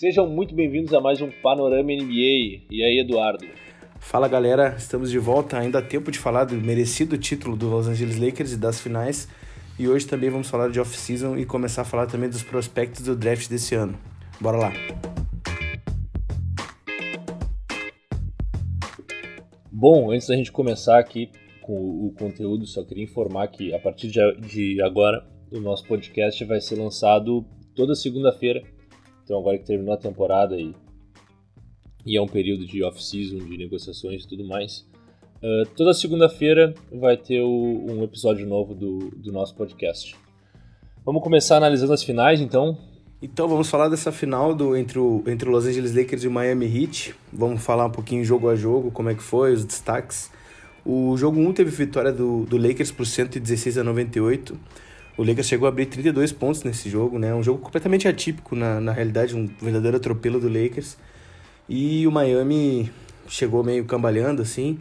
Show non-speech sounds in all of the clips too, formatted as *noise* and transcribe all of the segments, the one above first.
Sejam muito bem-vindos a mais um Panorama NBA. E aí, Eduardo? Fala galera, estamos de volta. Ainda há tempo de falar do merecido título do Los Angeles Lakers e das finais. E hoje também vamos falar de off-season e começar a falar também dos prospectos do draft desse ano. Bora lá! Bom, antes da gente começar aqui com o conteúdo, só queria informar que a partir de agora o nosso podcast vai ser lançado toda segunda-feira então agora que terminou a temporada e, e é um período de off-season, de negociações e tudo mais, uh, toda segunda-feira vai ter o, um episódio novo do, do nosso podcast. Vamos começar analisando as finais, então. Então vamos falar dessa final do, entre, o, entre o Los Angeles Lakers e o Miami Heat. Vamos falar um pouquinho jogo a jogo, como é que foi, os destaques. O jogo 1 teve vitória do, do Lakers por 116 a 98. O Lakers chegou a abrir 32 pontos nesse jogo, né? Um jogo completamente atípico, na, na realidade, um verdadeiro atropelo do Lakers. E o Miami chegou meio cambaleando, assim.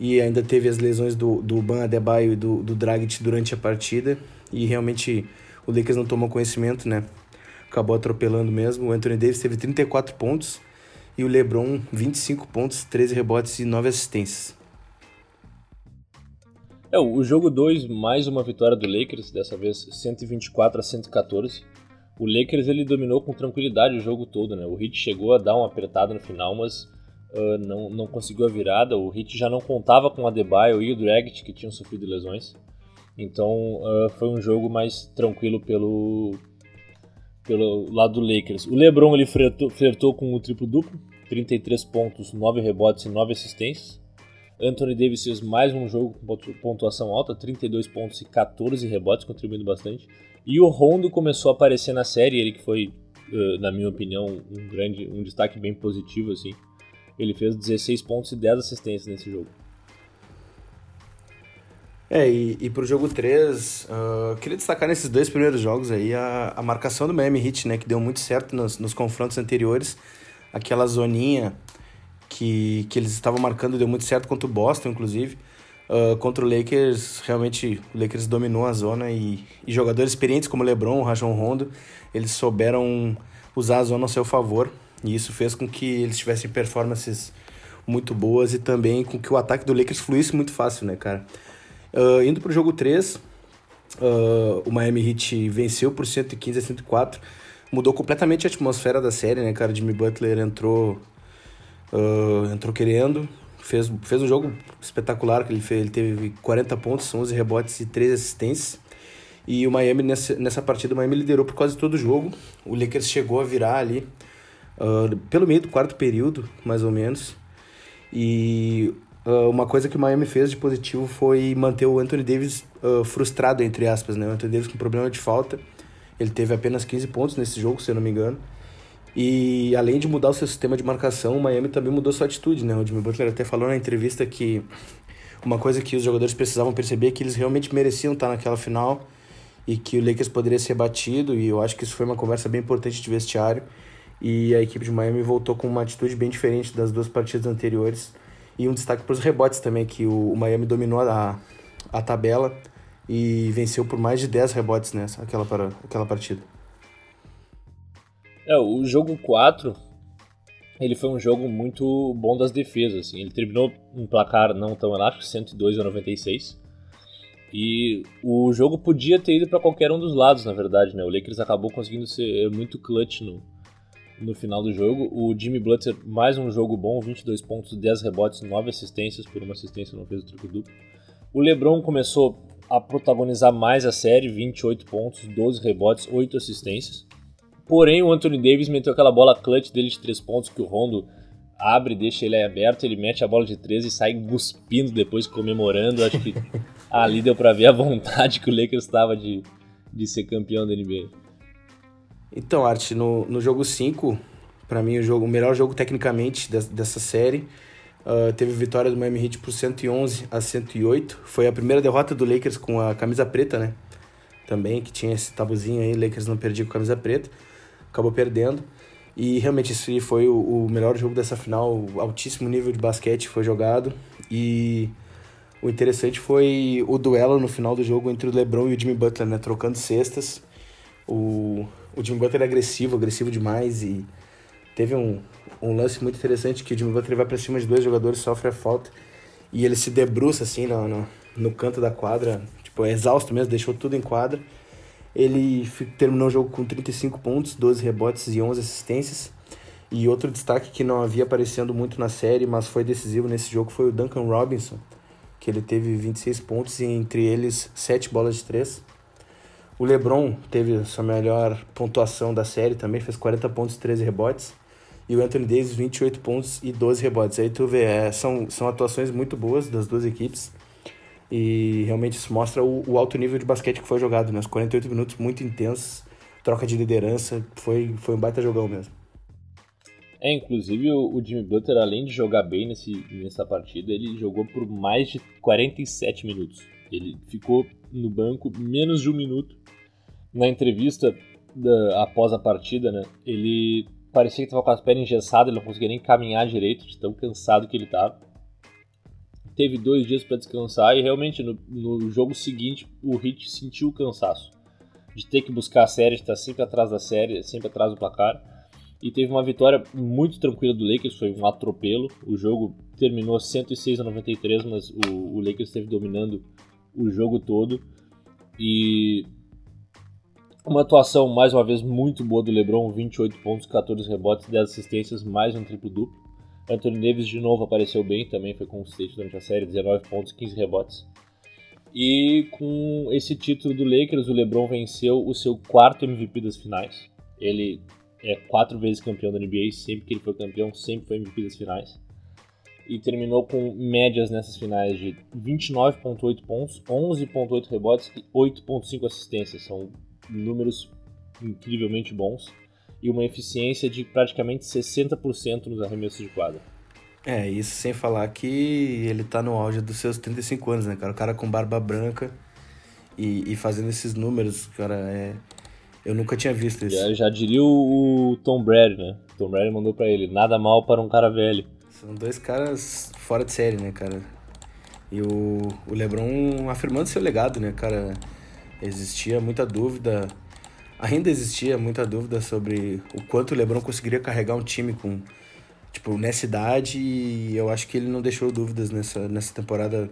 E ainda teve as lesões do, do Ban Adebayo e do, do Dragic durante a partida. E realmente o Lakers não tomou conhecimento, né? Acabou atropelando mesmo. O Anthony Davis teve 34 pontos. E o LeBron, 25 pontos, 13 rebotes e 9 assistências. É, o jogo 2, mais uma vitória do Lakers, dessa vez 124 a 114. O Lakers ele dominou com tranquilidade o jogo todo, né? O Heat chegou a dar uma apertada no final, mas uh, não, não conseguiu a virada. O Heat já não contava com o Adebayo e o Dragic, que tinham sofrido lesões. Então uh, foi um jogo mais tranquilo pelo, pelo lado do Lakers. O LeBron ele flertou, flertou com o triplo-duplo, 33 pontos, 9 rebotes e 9 assistências. Anthony Davis fez mais um jogo com pontuação alta, 32 pontos e 14 rebotes, contribuindo bastante. E o Rondo começou a aparecer na série, ele que foi, na minha opinião, um grande, um destaque bem positivo assim. Ele fez 16 pontos e 10 assistências nesse jogo. É, e, e pro jogo 3, uh, queria destacar nesses dois primeiros jogos aí a, a marcação do Miami Heat, né, que deu muito certo nos, nos confrontos anteriores. Aquela zoninha que, que eles estavam marcando deu muito certo contra o Boston, inclusive. Uh, contra o Lakers, realmente o Lakers dominou a zona e, e jogadores experientes como o LeBron, o Rajon Rondo, eles souberam usar a zona a seu favor e isso fez com que eles tivessem performances muito boas e também com que o ataque do Lakers fluísse muito fácil, né, cara? Uh, indo pro jogo 3, uh, o Miami Heat venceu por 115 a 104, mudou completamente a atmosfera da série, né, cara? Jimmy Butler entrou Uh, entrou querendo, fez, fez um jogo espetacular, que ele, fez, ele teve 40 pontos, 11 rebotes e 3 assistências. E o Miami, nessa, nessa partida, o Miami liderou por quase todo o jogo. O Lakers chegou a virar ali uh, pelo meio do quarto período, mais ou menos. E uh, uma coisa que o Miami fez de positivo foi manter o Anthony Davis uh, frustrado, entre aspas, né? O Anthony Davis com problema de falta. Ele teve apenas 15 pontos nesse jogo, se eu não me engano. E além de mudar o seu sistema de marcação, o Miami também mudou sua atitude, né? O Jimmy Butler até falou na entrevista que uma coisa que os jogadores precisavam perceber é que eles realmente mereciam estar naquela final e que o Lakers poderia ser batido, e eu acho que isso foi uma conversa bem importante de vestiário. E a equipe de Miami voltou com uma atitude bem diferente das duas partidas anteriores. E um destaque para os rebotes também, que o, Miami dominou a, a tabela e venceu por mais de 10 rebotes nessa aquela, aquela partida. É, o jogo 4, ele foi um jogo muito bom das defesas, assim. Ele terminou um placar não tão elástico, 102 a 96. E o jogo podia ter ido para qualquer um dos lados, na verdade, né? O Lakers acabou conseguindo ser muito clutch no, no final do jogo. O Jimmy Butler, mais um jogo bom, 22 pontos, 10 rebotes, 9 assistências, por uma assistência não fez o triplo duplo. O LeBron começou a protagonizar mais a série, 28 pontos, 12 rebotes, 8 assistências. Porém, o Anthony Davis meteu aquela bola clutch dele de três pontos que o Rondo abre, deixa ele aberto, ele mete a bola de três e sai cuspindo depois, comemorando. Acho que *laughs* ali deu pra ver a vontade que o Lakers estava de, de ser campeão da NBA. Então, Art, no, no jogo 5, para mim o, jogo, o melhor jogo tecnicamente dessa série, uh, teve vitória do Miami Heat por 111 a 108. Foi a primeira derrota do Lakers com a camisa preta, né? Também, que tinha esse tabuzinho aí, Lakers não perdia com a camisa preta acabou perdendo. E realmente esse foi o, melhor jogo dessa final, altíssimo nível de basquete foi jogado. E o interessante foi o duelo no final do jogo entre o LeBron e o Jimmy Butler, né, trocando cestas. O, o Jimmy Butler é agressivo, agressivo demais e teve um, um lance muito interessante que o Jimmy Butler vai para cima de dois jogadores, sofre a falta e ele se debruça assim no, no, no canto da quadra, tipo, é exausto mesmo, deixou tudo em quadra. Ele terminou o jogo com 35 pontos, 12 rebotes e 11 assistências. E outro destaque que não havia aparecendo muito na série, mas foi decisivo nesse jogo, foi o Duncan Robinson, que ele teve 26 pontos e entre eles 7 bolas de 3. O LeBron teve sua melhor pontuação da série também, fez 40 pontos e 13 rebotes. E o Anthony Davis 28 pontos e 12 rebotes. Aí tu vê, é, são, são atuações muito boas das duas equipes. E realmente isso mostra o, o, alto nível de basquete que foi jogado, né? Os 48 minutos muito intensos, troca de liderança, foi, foi um baita jogão mesmo. É, inclusive o, Jimmy Butler, além de jogar bem nesse, nessa partida, ele jogou por mais de 47 minutos. Ele ficou no banco menos de um minuto. Na entrevista da, após a partida, né, ele parecia que estava com as pernas engessadas, ele não conseguia nem caminhar direito, de tão cansado que ele estava teve dois dias para descansar e realmente no, no, jogo seguinte o Heat sentiu o cansaço de ter que buscar a série, de estar sempre atrás da série, sempre atrás do placar. E teve uma vitória muito tranquila do Lakers, foi um atropelo. O jogo terminou 106 a 93, mas o, o Lakers esteve dominando o jogo todo. E uma atuação mais uma vez muito boa do LeBron, 28 pontos, 14 rebotes, 10 assistências, mais um triplo duplo. Anthony Davis de novo apareceu bem, também foi consistente durante a série, 19 pontos, 15 rebotes. E com esse título do Lakers, o LeBron venceu o seu quarto MVP das finais. Ele é quatro vezes campeão da NBA, sempre que ele foi campeão, sempre foi MVP das finais. E terminou com médias nessas finais de 29,8 pontos, 11,8 rebotes e 8,5 assistências. São números incrivelmente bons e uma eficiência de praticamente 60% nos arremessos de quadra. É, isso sem falar que ele tá no auge dos seus 35 anos, né, cara? O cara com barba branca e, e fazendo esses números, cara, é... Eu nunca tinha visto isso. Já, já diria o, Tom Brady, né? Tom Brady mandou para ele, nada mal para um cara velho. São dois caras fora de série, né, cara? E o, o LeBron afirmando seu legado, né, cara? Existia muita dúvida ainda existia muita dúvida sobre o quanto o LeBron conseguiria carregar um time com tipo nessa idade e eu acho que ele não deixou dúvidas nessa nessa temporada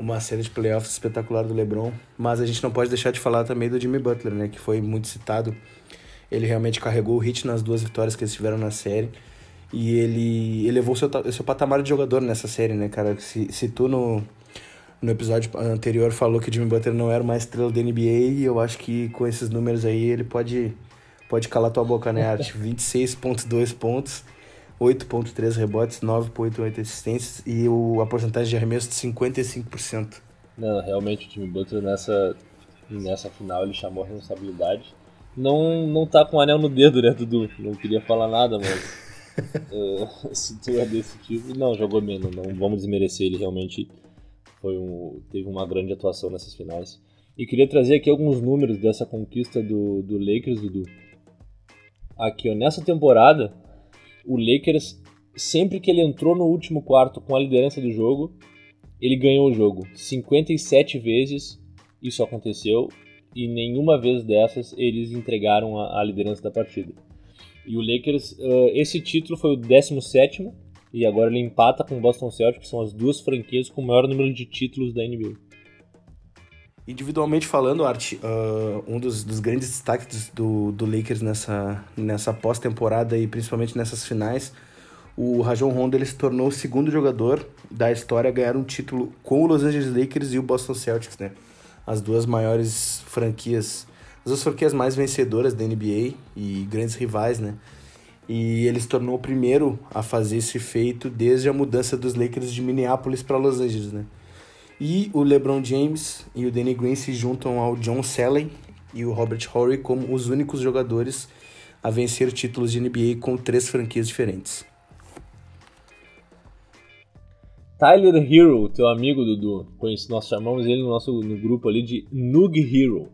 uma série de playoffs espetacular do LeBron, mas a gente não pode deixar de falar também do Jimmy Butler, né, que foi muito citado. Ele realmente carregou o hit nas duas vitórias que eles tiveram na série. E ele elevou seu, seu patamar de jogador nessa série, né, cara? Se, se tu no, no episódio anterior falou que o Jimmy Butler não era uma estrela da NBA e eu acho que com esses números aí ele pode, pode calar tua boca, né, Arte? *laughs* 26.2 pontos, 8.3 rebotes, 9.8 assistências e o, a porcentagem de arremesso de 55%. Não, realmente o Jimmy Butler nessa, nessa final ele chamou a responsabilidade. Não, não tá com o anel no dedo, né, Dudu? Não queria falar nada, mas... uh, *laughs* *laughs* se tu é desse tipo, não, jogou menos, não vamos desmerecer ele realmente foi um, teve uma grande atuação nessas finais. E queria trazer aqui alguns números dessa conquista do, do Lakers, Dudu. Aqui, ó, nessa temporada, o Lakers, sempre que ele entrou no último quarto com a liderança do jogo, ele ganhou o jogo. 57 vezes isso aconteceu e nenhuma vez dessas eles entregaram a, a liderança da partida. E o Lakers, uh, esse título foi o 17 e agora ele empata com o Boston Celtics, que são as duas franquias com o maior número de títulos da NBA. Individualmente falando, Art, uh, um dos, dos, grandes destaques do, do Lakers nessa, nessa pós-temporada e principalmente nessas finais, o Rajon Rondo ele se tornou o segundo jogador da história a ganhar um título com o Los Angeles Lakers e o Boston Celtics, né? As duas maiores franquias, as duas franquias mais vencedoras da NBA e grandes rivais, né? E ele se tornou o primeiro a fazer esse feito desde a mudança dos Lakers de Minneapolis para Los Angeles, né? E o LeBron James e o Danny Green se juntam ao John Salley e o Robert Horry como os únicos jogadores a vencer títulos de NBA com três franquias diferentes. Tyler Hero, teu amigo Dudu, nós chamamos ele no nosso no grupo ali de Nug Hero.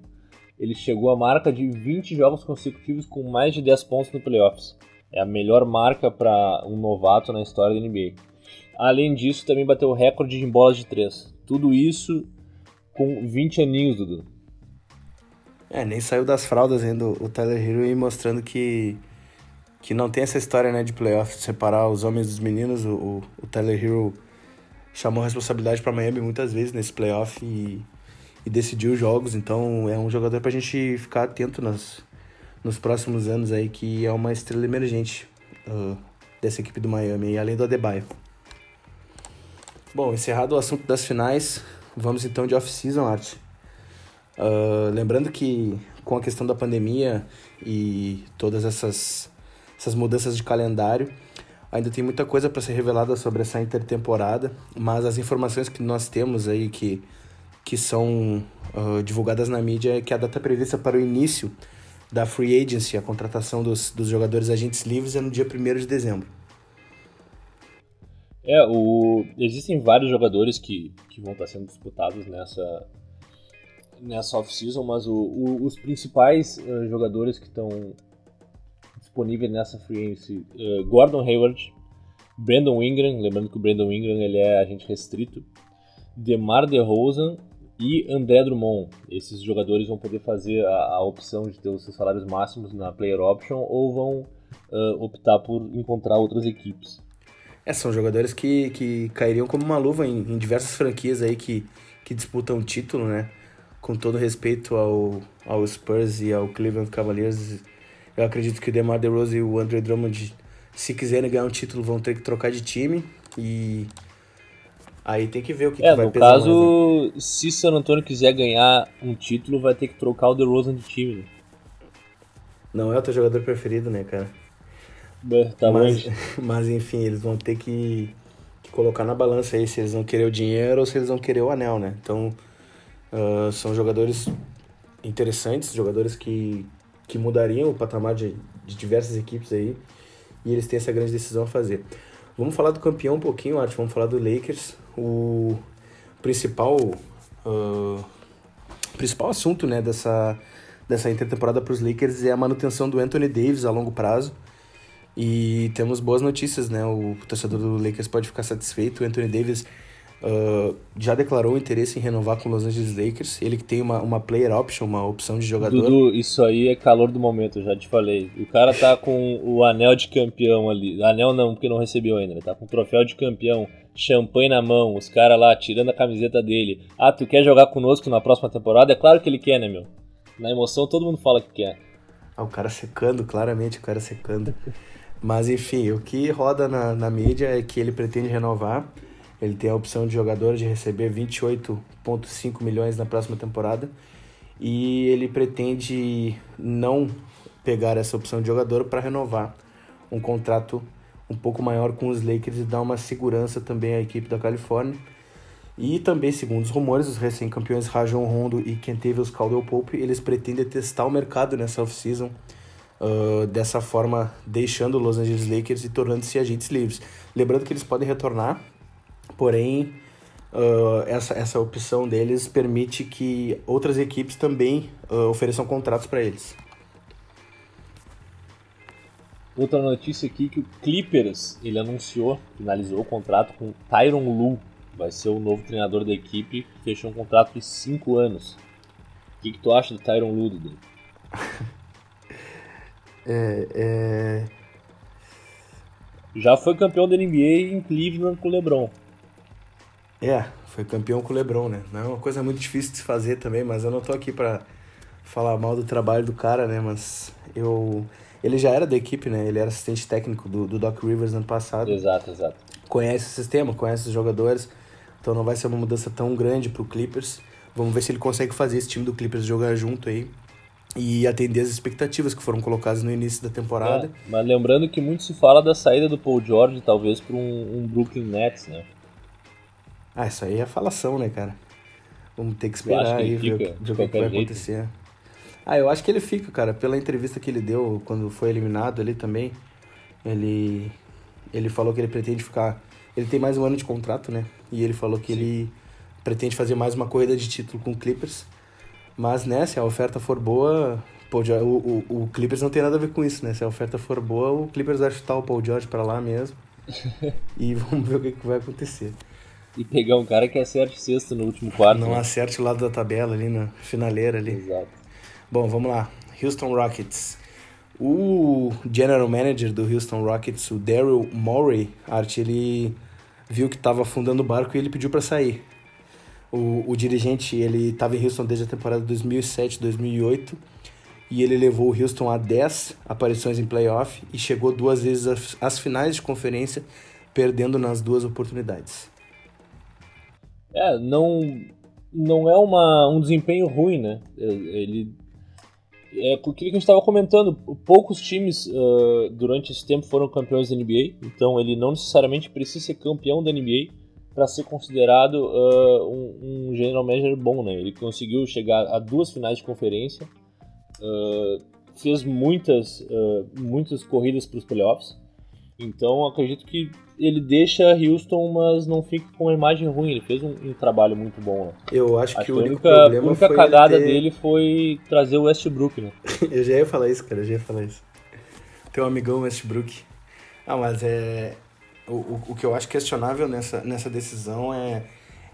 Ele chegou à marca de 20 jogos consecutivos com mais de 10 pontos no playoffs. É a melhor marca para um novato na história da NBA. Além disso, também bateu o recorde em bolas de três. Tudo isso com 20 aninhos, Dudu. É, nem saiu das fraldas ainda o Tyler Hero mostrando que, que não tem essa história né, de playoff, separar os homens dos meninos. O, o, o Tyler Hero chamou a responsabilidade para Miami muitas vezes nesse playoff e, e decidiu os jogos. Então é um jogador para a gente ficar atento nas, nos próximos anos aí, que é uma estrela emergente uh, dessa equipe do Miami, além do Adebayo. Bom, encerrado o assunto das finais, vamos então de off-season, Art. Uh, lembrando que com a questão da pandemia e todas essas, essas mudanças de calendário, ainda tem muita coisa para ser revelada sobre essa intertemporada, mas as informações que nós temos aí que, que são uh, divulgadas na mídia é que a data prevista para o início da free agency, a contratação dos, dos jogadores agentes livres, é no dia 1 de dezembro. É, o... existem vários jogadores que, que vão estar sendo disputados nessa, nessa off-season, mas o, o, os principais uh, jogadores que estão disponíveis nessa free agency, uh, Gordon Hayward, Brandon Ingram, lembrando que o Brandon Ingram ele é agente restrito, DeMar DeRozan e André Drummond. Esses jogadores vão poder fazer a, a opção de ter os seus salários máximos na player option ou vão uh, optar por encontrar outras equipes. É, são jogadores que, que cairiam como uma luva em, em diversas franquias aí que, que disputam o título, né? Com todo respeito ao, ao Spurs e ao Cleveland Cavaliers, eu acredito que o DeMar DeRozan e o Andre Drummond, se quiserem ganhar um título, vão ter que trocar de time e aí tem que ver o que, é, que vai no pesar caso, mais, né? se San Antonio quiser ganhar um título, vai ter que trocar o DeRozan de time. Né? Não é o teu jogador preferido, né, cara? É, tá mas, *laughs* mas enfim, eles vão ter que, que, colocar na balança aí se eles vão querer o dinheiro ou se eles vão querer o anel, né? Então, uh, são jogadores interessantes, jogadores que, que mudariam o patamar de, de diversas equipes aí e eles têm essa grande decisão a fazer. Vamos falar do campeão um pouquinho, Art, vamos falar do Lakers. O principal, uh, principal assunto né, dessa, dessa intertemporada para os Lakers é a manutenção do Anthony Davis a longo prazo. E temos boas notícias, né? O torcedor do Lakers pode ficar satisfeito. O Anthony Davis uh, já declarou interesse em renovar com os Los Angeles Lakers. Ele que tem uma, uma player option, uma opção de jogador. Dudu, isso aí é calor do momento, já te falei. O cara tá com o anel de campeão ali. Anel não, porque não recebeu ainda. Ele tá com o troféu de campeão, champanhe na mão, os caras lá tirando a camiseta dele. Ah, tu quer jogar conosco na próxima temporada? É claro que ele quer, né, meu? Na emoção todo mundo fala que quer. Ah, o cara secando, claramente o cara secando. Mas enfim, o que roda na, na mídia é que ele pretende renovar. Ele tem a opção de jogador de receber 28,5 milhões na próxima temporada. E ele pretende não pegar essa opção de jogador para renovar um contrato um pouco maior com os Lakers e dar uma segurança também à equipe da Califórnia. E também, segundo os rumores, os recém-campeões Rajon Rondo e Kentavious Caldwell Pope, eles pretendem testar o mercado nessa off-season uh, dessa forma deixando os Los Angeles Lakers e tornando-se agentes livres. Lembrando que eles podem retornar, porém uh, essa, essa opção deles permite que outras equipes também uh, ofereçam contratos para eles. Outra notícia aqui que o Clippers ele anunciou, finalizou o contrato com Tyron Lu, vai ser o novo treinador da equipe, fechou um contrato de 5 anos. O que, que tu acha do Tyron Lu, Dudu? *laughs* É, é... Já foi campeão da NBA em Cleveland com o LeBron. É, foi campeão com o LeBron, né? Não é uma coisa muito difícil de se fazer também, mas eu não tô aqui para falar mal do trabalho do cara, né? Mas eu ele já era da equipe, né? Ele era assistente técnico do, do Doc Rivers ano passado. Exato, exato. Conhece o sistema, conhece os jogadores, então não vai ser uma mudança tão grande pro Clippers. Vamos ver se ele consegue fazer esse time do Clippers jogar junto aí e atender as expectativas que foram colocadas no início da temporada. É, mas lembrando que muito se fala da saída do Paul George, talvez para um, um, Brooklyn Nets, né? Ah, isso aí é falação, né, cara? Vamos ter que esperar aí ver, ver o que, vai jeito. acontecer. Ah, eu acho que ele fica, cara. Pela entrevista que ele deu quando foi eliminado ali também, ele ele falou que ele pretende ficar. Ele tem mais um ano de contrato, né? E ele falou que Sim. ele pretende fazer mais uma corrida de título com o Clippers. Mas, né, se a oferta for boa, Paul George, o, o, o Clippers não tem nada a ver com isso, né? Se a oferta for boa, o Clippers vai chutar o Paul George pra lá mesmo. *laughs* e vamos ver o que, que, vai acontecer. E pegar um cara que acerte sexto no último quarto. Não né? acerte o lado da tabela ali, na finaleira ali. Exato. Bom, vamos lá. Houston Rockets. O general manager do Houston Rockets, o Daryl Morey, Art, ele viu que estava afundando o barco e ele pediu para sair. O, o dirigente, ele estava em Houston desde a temporada 2007-2008 e ele levou o Houston a 10 aparições em playoff e chegou duas vezes às finais de conferência, perdendo nas duas oportunidades. É, não, não é uma, um desempenho ruim, né? Ele é aquilo que a gente estava comentando, poucos times uh, durante esse tempo foram campeões da NBA, então ele não necessariamente precisa ser campeão da NBA para ser considerado uh, um, um, general manager bom, né? Ele conseguiu chegar a duas finais de conferência, uh, fez muitas, muitas corridas para os playoffs, então acredito que ele deixa Houston, mas não fica com uma imagem ruim. Ele fez um, um trabalho muito bom. Né? Eu acho, acho que, o único única, problema a única foi cagada ter... dele foi trazer o Westbrook, né? *laughs* eu já ia falar isso, cara. Eu já ia falar isso. Teu amigão Westbrook. Ah, mas é... O, o, o que eu acho questionável nessa, nessa decisão é,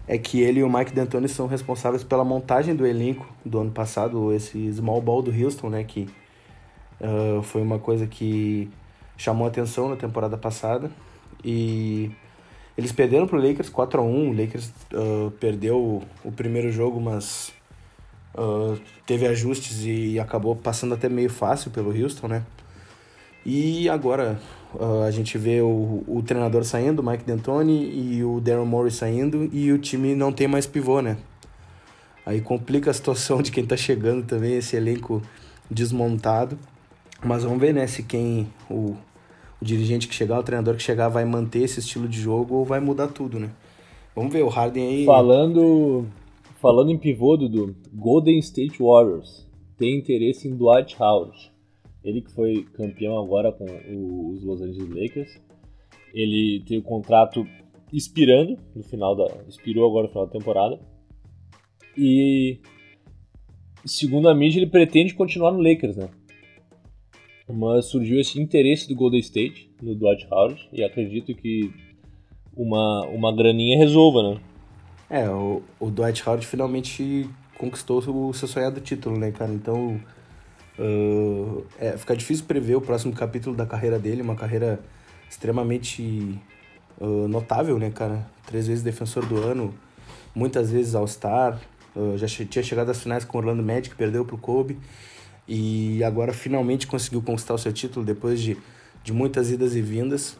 é que ele e o Mike D'Antoni são responsáveis pela montagem do elenco do ano passado, esse small ball do Houston, né? Que uh, foi uma coisa que chamou atenção na temporada passada. E eles perderam pro Lakers 4 a 1 O Lakers uh, perdeu o primeiro jogo, mas uh, teve ajustes e acabou passando até meio fácil pelo Houston, né? E agora uh, a gente vê o, o treinador saindo, o Mike D'Antoni, e o Darren Morris saindo, e o time não tem mais pivô, né? Aí complica a situação de quem tá chegando também, esse elenco desmontado. Mas vamos ver, né, se quem. O, o dirigente que chegar, o treinador que chegar, vai manter esse estilo de jogo ou vai mudar tudo, né? Vamos ver, o Harden aí. Falando, falando em pivô, do Golden State Warriors tem interesse em Dwight Howard. Ele que foi campeão agora com os Los Angeles Lakers. Ele tem o contrato expirando no final da. expirou agora no final da temporada. E segundo a mídia, ele pretende continuar no Lakers, né? Mas surgiu esse interesse do Golden State no Dwight Howard e acredito que uma, uma graninha resolva, né? É, o, o Dwight Howard finalmente conquistou o seu sonhado título, né, cara? Então, uh, é, fica difícil prever o próximo capítulo da carreira dele, uma carreira extremamente uh, notável, né, cara? Três vezes defensor do ano, muitas vezes All-Star, uh, já tinha chegado às finais com o Orlando Magic, perdeu pro Kobe e agora finalmente conseguiu conquistar o seu título depois de, de muitas idas e vindas.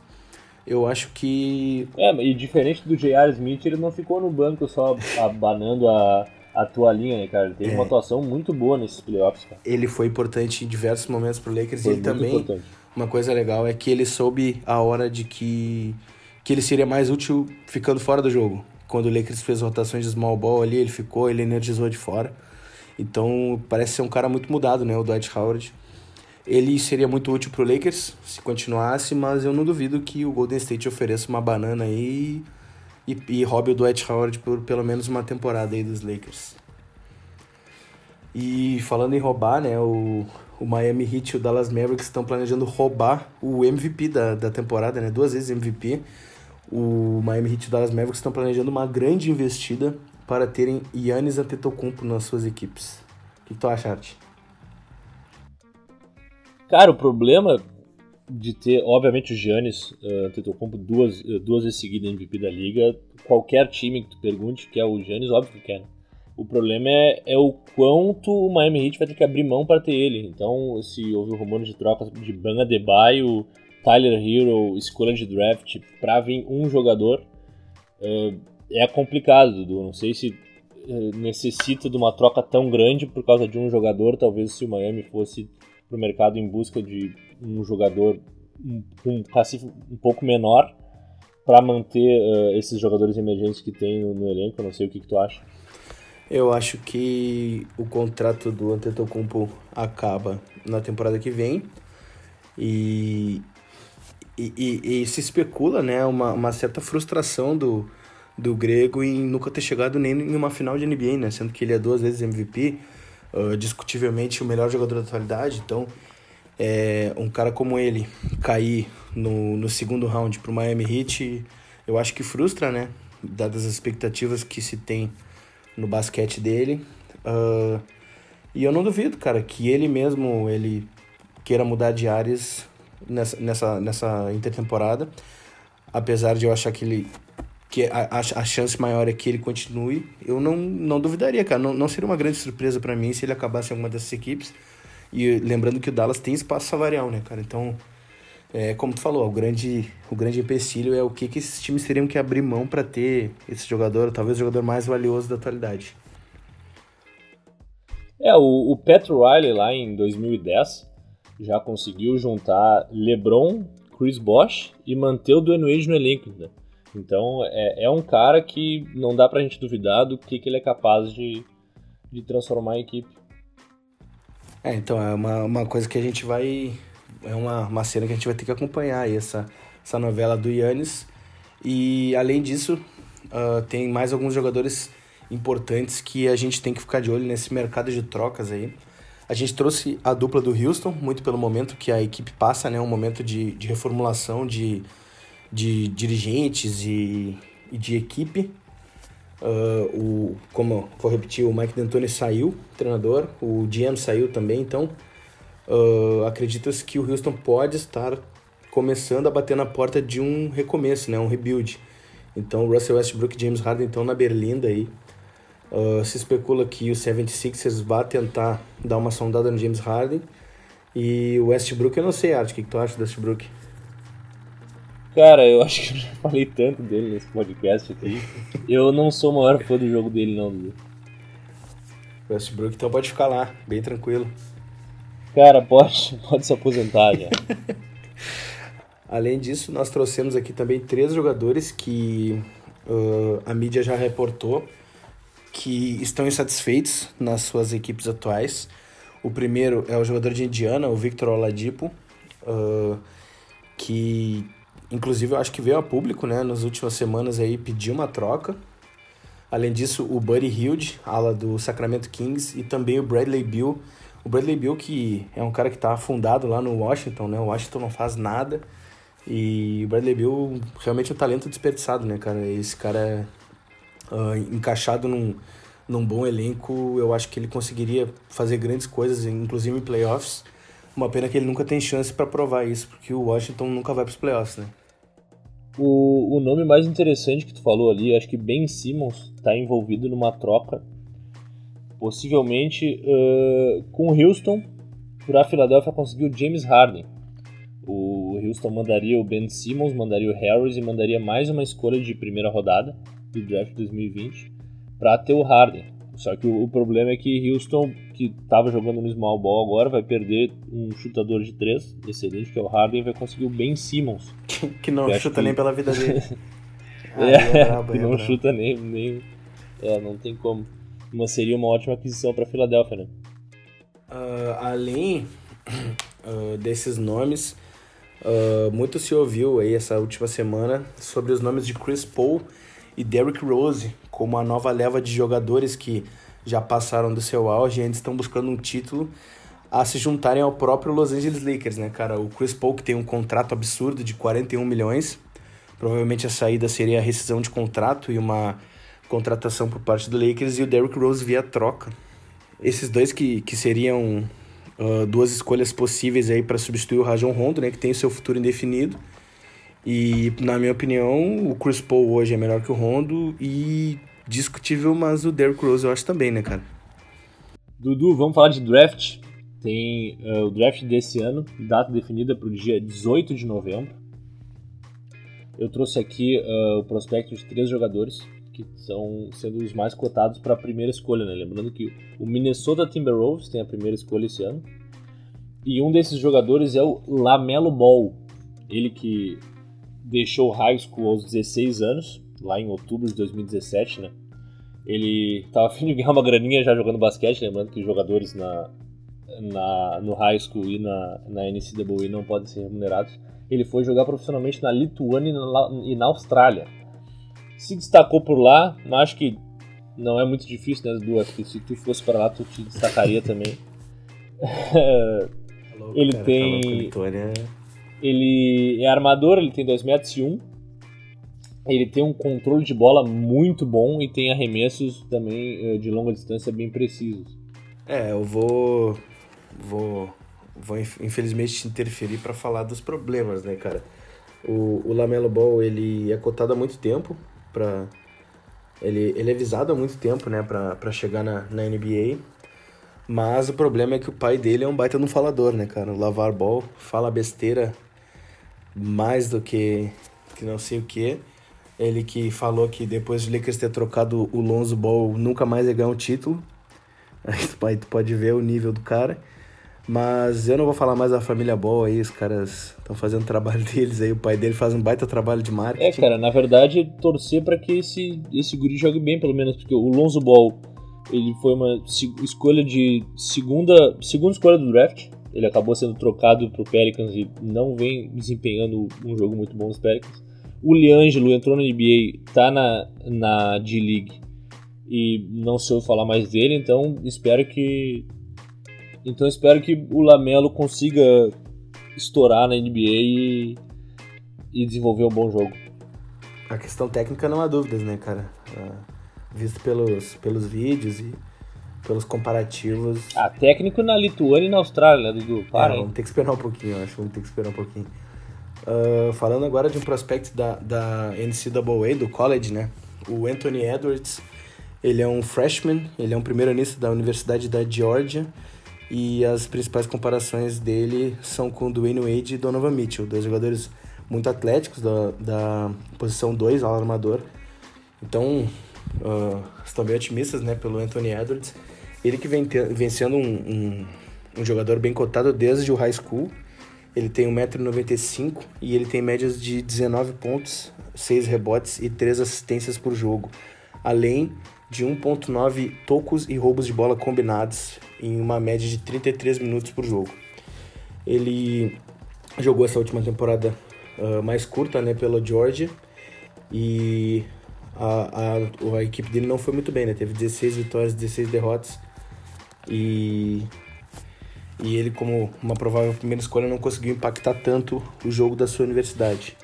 Eu acho que. É, e diferente do J.R. Smith, ele não ficou no banco só abanando a, a toalhinha, né, cara? Ele teve é. uma atuação muito boa nesses playoffs, cara. Ele foi importante em diversos momentos pro Lakers foi e ele também. Importante. Uma coisa legal é que ele soube a hora de que, que ele seria mais útil ficando fora do jogo. Quando o Lakers fez rotações de small ball ali, ele ficou, ele energizou de fora. Então parece ser um cara muito mudado, né? O Dwight Howard. Ele seria muito útil pro Lakers se continuasse, mas eu não duvido que o Golden State ofereça uma banana aí e, e roube o Dwight Howard por pelo menos uma temporada aí dos Lakers. E falando em roubar, né? O, o Miami Heat e o Dallas Mavericks estão planejando roubar o MVP da, da temporada, né? Duas vezes MVP. O Miami Heat e o Dallas Mavericks estão planejando uma grande investida para terem Yannis Antetokounmpo nas suas equipes. O que tu acha, Art? Cara, o problema de ter, obviamente, o Giannis uh, Antetokounmpo duas, uh, duas vezes seguidas MVP da liga, qualquer time que tu pergunte que é o Giannis, óbvio que quer. Né? O problema é, é o quanto o Miami Heat vai ter que abrir mão para ter ele. Então, se houve rumores de troca de Banga Debaio, Tyler Hero, escolha de draft para vir um jogador, uh, é complicado, Dudu. Não sei se eh, necessita de uma troca tão grande por causa de um jogador. Talvez se o Miami fosse para o mercado em busca de um jogador com um cacife um pouco menor para manter uh, esses jogadores emergentes que tem no, no, elenco. Não sei o que, que tu acha. Eu acho que o contrato do Antetokounmpo acaba na temporada que vem e, e, e, e se especula né, uma, uma certa frustração do, do grego em nunca ter chegado nem em uma final de NBA, né? Sendo que ele é duas vezes MVP, uh, discutivelmente o melhor jogador da atualidade. Então, é, um cara como ele cair no, no segundo round para o Miami Heat, eu acho que frustra, né? Dadas as expectativas que se tem no basquete dele. Uh, e eu não duvido, cara, que ele mesmo, ele queira mudar de áreas nessa, nessa, nessa intertemporada. Apesar de eu achar que ele. Que a, a, chance maior é que ele continue, eu não, não duvidaria, cara. Não, não seria uma grande surpresa para mim se ele acabasse em alguma dessas equipes. E lembrando que o Dallas tem espaço salarial, né, cara? Então, é, como tu falou, o grande, o grande empecilho é o que, que esses times teriam que abrir mão para ter esse jogador, talvez o jogador mais valioso da atualidade. É, o, o Pat Riley lá em 2010 já conseguiu juntar LeBron, Chris Bosh e manter o Dwayne Wade no elenco. Né? Então é, é um cara que não dá pra gente duvidar do que, que ele é capaz de, de transformar a equipe. É, então é uma, uma coisa que a gente vai. É uma, uma cena que a gente vai ter que acompanhar aí, essa, essa novela do Yannis. E além disso, uh, tem mais alguns jogadores importantes que a gente tem que ficar de olho nesse mercado de trocas aí. A gente trouxe a dupla do Houston, muito pelo momento que a equipe passa, né? Um momento de, de reformulação de, de dirigentes e, e de equipe. Uh, o, como vou repetir, o Mike D'Antoni saiu, treinador, o GM saiu também, então uh, acredita-se que o Houston pode estar começando a bater na porta de um recomeço, né? Um rebuild. Então, Russell Westbrook e James Harden estão na berlinda aí. Uh, se especula que o 76ers vai tentar dar uma sondada no James Harden. E o Westbrook, eu não sei, Art, o que, que tu acha do Westbrook? Cara, eu acho que eu já falei tanto dele nesse podcast aqui. eu não sou o maior fã do jogo dele, não, Dudu. Westbrook, então pode ficar lá, bem tranquilo. Cara, pode, pode se aposentar já. *laughs* Além disso, nós trouxemos aqui também três jogadores que uh, a mídia já reportou que estão insatisfeitos nas suas equipes atuais. O primeiro é o jogador de Indiana, o Victor Oladipo, uh, que inclusive eu acho que veio a público, né, nas últimas semanas aí pediu uma troca. Além disso, o Buddy Hilde, ala do Sacramento Kings, e também o Bradley Bill. O Bradley Bill que é um cara que está afundado lá no Washington, né? O Washington não faz nada. E o Bradley Bill realmente é um talento desperdiçado, né, cara? Esse cara uh, encaixado num, num bom elenco, eu acho que ele conseguiria fazer grandes coisas, inclusive em playoffs. Uma pena que ele nunca tem chance para provar isso, porque o Washington nunca vai para os playoffs, né? O, o nome mais interessante que tu falou ali, acho que Ben Simmons está envolvido numa troca, possivelmente uh, com o Houston, para a Philadelphia conseguir o James Harden. O Houston mandaria o Ben Simmons, mandaria o Harris e mandaria mais uma escolha de primeira rodada do draft 2020 para ter o Harden. Só que o, o, problema é que Houston, que estava jogando no small ball agora, vai perder um chutador de três excelente, que é o Harden, vai conseguir o Ben Simmons. *laughs* que não chuta que... nem pela vida dele. *laughs* ah, é, é brabo, que é não brabo. chuta nem, nem... É, não tem como. Mas seria uma ótima aquisição para Filadélfia, né? Uh, além uh, *clears throat* desses nomes, uh, muito se ouviu aí essa última semana sobre os nomes de Chris Paul e Derrick Rose como a nova leva de jogadores que já passaram do seu auge e ainda estão buscando um título a se juntarem ao próprio Los Angeles Lakers, né, cara? O Chris Paul que tem um contrato absurdo de 41 milhões, provavelmente a saída seria a rescisão de contrato e uma contratação por parte do Lakers e o Derrick Rose via troca. Esses dois que, que seriam uh, duas escolhas possíveis aí para substituir o Rajon Rondo, né, que tem o seu futuro indefinido e, na minha opinião, o Chris Paul hoje é melhor que o Rondo e discutível, mas o Derrick Rose eu acho também, né, cara? Dudu, vamos falar de draft. Tem uh, o draft desse ano, data definida para o dia 18 de novembro. Eu trouxe aqui uh, o prospecto de três jogadores que são sendo os mais cotados para a primeira escolha, né? Lembrando que o Minnesota Timberwolves tem a primeira escolha esse ano. E um desses jogadores é o Lamelo Ball. Ele que deixou o high school aos 16 anos, lá em outubro de 2017, né? Ele tava afim de ganhar uma graninha já jogando basquete, lembrando que jogadores na, na, no high school e na, na NCAA não podem ser remunerados. Ele foi jogar profissionalmente na Lituânia e na, e na Austrália. Se destacou por lá, mas acho que não é muito difícil, né, Edu? Acho que se tu fosse para lá, tu te destacaria também. *laughs* ele cara, tem. Ele é armador, ele tem 2 metros e 1. Ele tem um controle de bola muito bom e tem arremessos também eh, de longa distância bem precisos. É, eu vou vou vou infelizmente interferir para falar dos problemas, né, cara? O, o Lamelo Ball, ele é cotado há muito tempo para ele, ele é visado há muito tempo, né, para chegar na, na NBA. Mas o problema é que o pai dele é um baita no falador, né, cara? O Lavar Ball fala besteira mais do que, que não sei o que. Ele que falou que depois de Lakers ter trocado o Lonzo Ball, nunca mais ia ganhar um título. *laughs* Aí tu pode, ver o nível do cara. Mas eu não vou falar mais da família Ball aí, os caras estão fazendo o trabalho *laughs* deles aí, o pai dele faz um baita trabalho de marketing. É, cara, na verdade, torcer para que esse, esse guri jogue bem, pelo menos, porque o Lonzo Ball, ele foi uma escolha de segunda, segunda escolha do draft, ele acabou sendo trocado pro Pelicans e não vem desempenhando um jogo muito bom nos Pelicans. O Liangelo entrou na NBA, tá na, na D-League e não se ouve falar mais dele, então espero que então espero que o Lamelo consiga estourar na NBA e, e desenvolver um bom jogo. A questão técnica não há dúvidas, né, cara? Uh, visto pelos, pelos vídeos e pelos comparativos. Ah, técnico na Lituânia e na Austrália, né, Dudu? Para, é, vamos ter que esperar um pouquinho, acho. Vamos ter que esperar um pouquinho. Uh, falando agora de um prospect da, da NCAA, do college, né? O Anthony Edwards, ele é um freshman, ele é um primeiro anista da Universidade da Georgia e as principais comparações dele são com Dwayne Wade e Donovan Mitchell, dois jogadores muito atléticos da, da posição 2, ao armador. Então, uh, estão bem otimistas né, pelo Anthony Edwards. Ele que vem, ter, vem sendo um, um, um, jogador bem cotado desde o high school. Ele tem 1,95m e ele tem médias de 19 pontos, 6 rebotes e 3 assistências por jogo. Além de 1.9 tocos e roubos de bola combinados em uma média de 33 minutos por jogo. Ele jogou essa última temporada uh, mais curta né, pela Georgia e a, a, a, equipe dele não foi muito bem, né? Teve 16 vitórias, 16 derrotas e, e ele, como uma provável primeira escolha, não conseguiu impactar tanto o jogo da sua universidade.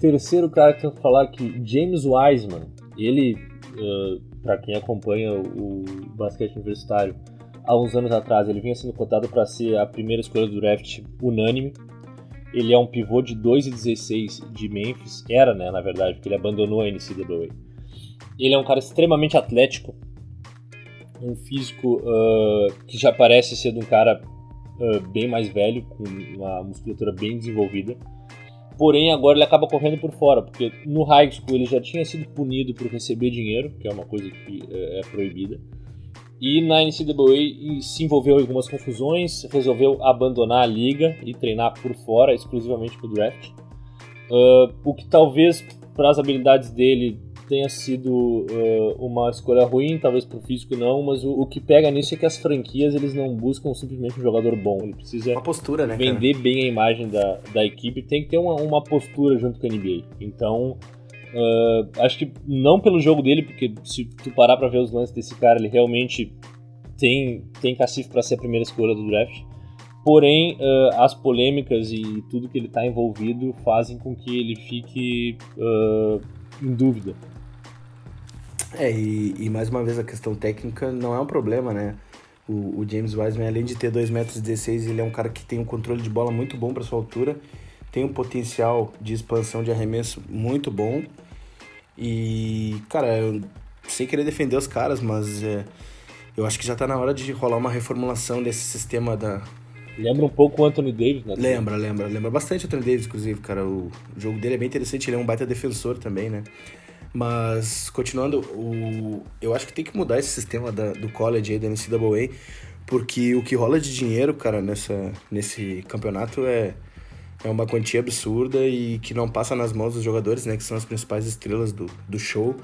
Terceiro cara que eu vou falar aqui, James Wiseman. Ele, uh, para quem acompanha o basquete universitário, há uns anos atrás ele vinha sendo cotado para ser a primeira escolha do draft unânime. Ele é um pivô de 2,16 de Memphis, era, né, na verdade, porque ele abandonou a NCAA. Ele é um cara extremamente atlético, um físico uh, que já parece ser de um cara uh, bem mais velho, com uma musculatura bem desenvolvida. Porém agora ele acaba correndo por fora, porque no high school ele já tinha sido punido por receber dinheiro, que é uma coisa que é, é proibida, e na NCAA se envolveu em algumas confusões, resolveu abandonar a liga e treinar por fora, exclusivamente para o draft, uh, o que talvez para as habilidades dele tenha sido uh, uma escolha ruim, talvez pro físico não, mas o, o, que pega nisso é que as franquias eles não buscam simplesmente um jogador bom, ele precisa uma postura, né, vender cara? bem a imagem da, da equipe, tem que ter uma, uma postura junto com a NBA. Então, uh, acho que não pelo jogo dele, porque se tu parar para ver os lances desse cara, ele realmente tem, tem cacife para ser a primeira escolha do draft. Porém, uh, as polêmicas e tudo que ele está envolvido fazem com que ele fique uh, em dúvida. É, e, e, mais uma vez a questão técnica não é um problema, né? O, o James Wiseman, além de ter 2,16 metros, ele é um cara que tem um controle de bola muito bom para sua altura, tem um potencial de expansão de arremesso muito bom. E, cara, eu, sem querer defender os caras, mas é, eu acho que já tá na hora de rolar uma reformulação desse sistema da. Lembra um pouco o Anthony Davis, né? Lembra, lembra. Lembra bastante o Anthony Davis, inclusive, cara. O, jogo dele é bem interessante, ele é um baita defensor também, né? Mas, continuando, o, eu acho que tem que mudar esse sistema da, do college aí, da NCAA, porque o que rola de dinheiro, cara, nessa, nesse campeonato é, é uma quantia absurda e que não passa nas mãos dos jogadores, né, que são as principais estrelas do, do show.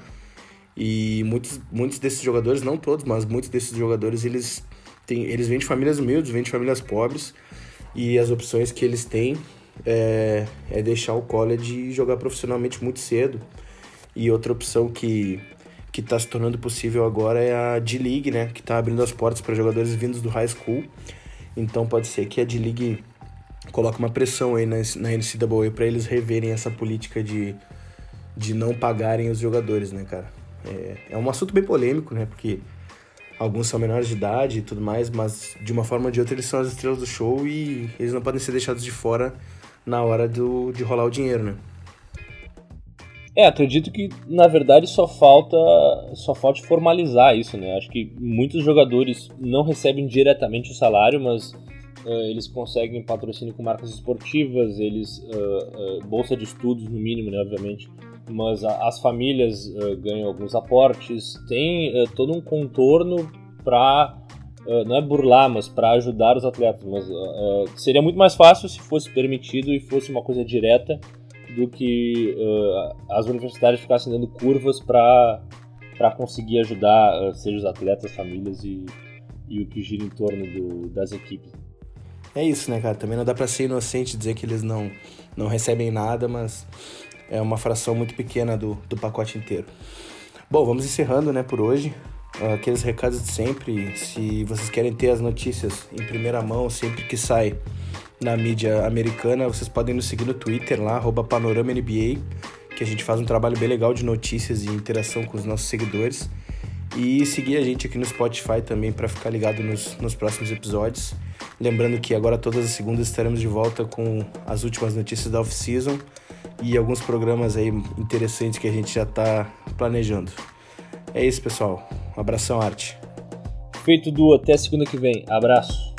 E muitos, muitos desses jogadores, não todos, mas muitos desses jogadores, eles, têm, eles vêm de famílias humildes, vêm de famílias pobres, e as opções que eles têm é, é deixar o college e jogar profissionalmente muito cedo. E outra opção que que está se tornando possível agora é a D-League, né? Que está abrindo as portas para jogadores vindos do high school. Então pode ser que a D-League coloque uma pressão aí na, NCAA para eles reverem essa política de, de não pagarem os jogadores, né, cara? É, é um assunto bem polêmico, né? Porque alguns são menores de idade e tudo mais, mas de uma forma ou de outra eles são as estrelas do show e eles não podem ser deixados de fora na hora do, de rolar o dinheiro, né? É, acredito que na verdade só falta só falta formalizar isso, né? Acho que muitos jogadores não recebem diretamente o salário, mas eles conseguem patrocínio com marcas esportivas, eles uh, uh, bolsa de estudos no mínimo, né? Obviamente, mas a, as famílias ganham alguns aportes, tem todo um contorno para não é burlar, mas para ajudar os atletas. Mas seria muito mais fácil se fosse permitido e fosse uma coisa direta do que as universidades ficassem dando curvas para conseguir ajudar, seja os atletas, famílias e, e o que gira em torno do, das equipes. É isso, né, cara? Também não dá para ser inocente dizer que eles não, não recebem nada, mas é uma fração muito pequena do, do pacote inteiro. Bom, vamos encerrando, né, por hoje. Aqueles recados de sempre. Se vocês querem ter as notícias em primeira mão sempre que sai na mídia americana, vocês podem nos seguir no Twitter lá, PanoramaNBA, que a gente faz um trabalho bem legal de notícias e interação com os nossos seguidores. E seguir a gente aqui no Spotify também para ficar ligado nos, nos próximos episódios. Lembrando que agora todas as segundas estaremos de volta com as últimas notícias da off-season e alguns programas aí interessantes que a gente já está planejando. É isso, pessoal. Um abração, arte. Feito, Du. Até segunda que vem. Abraço.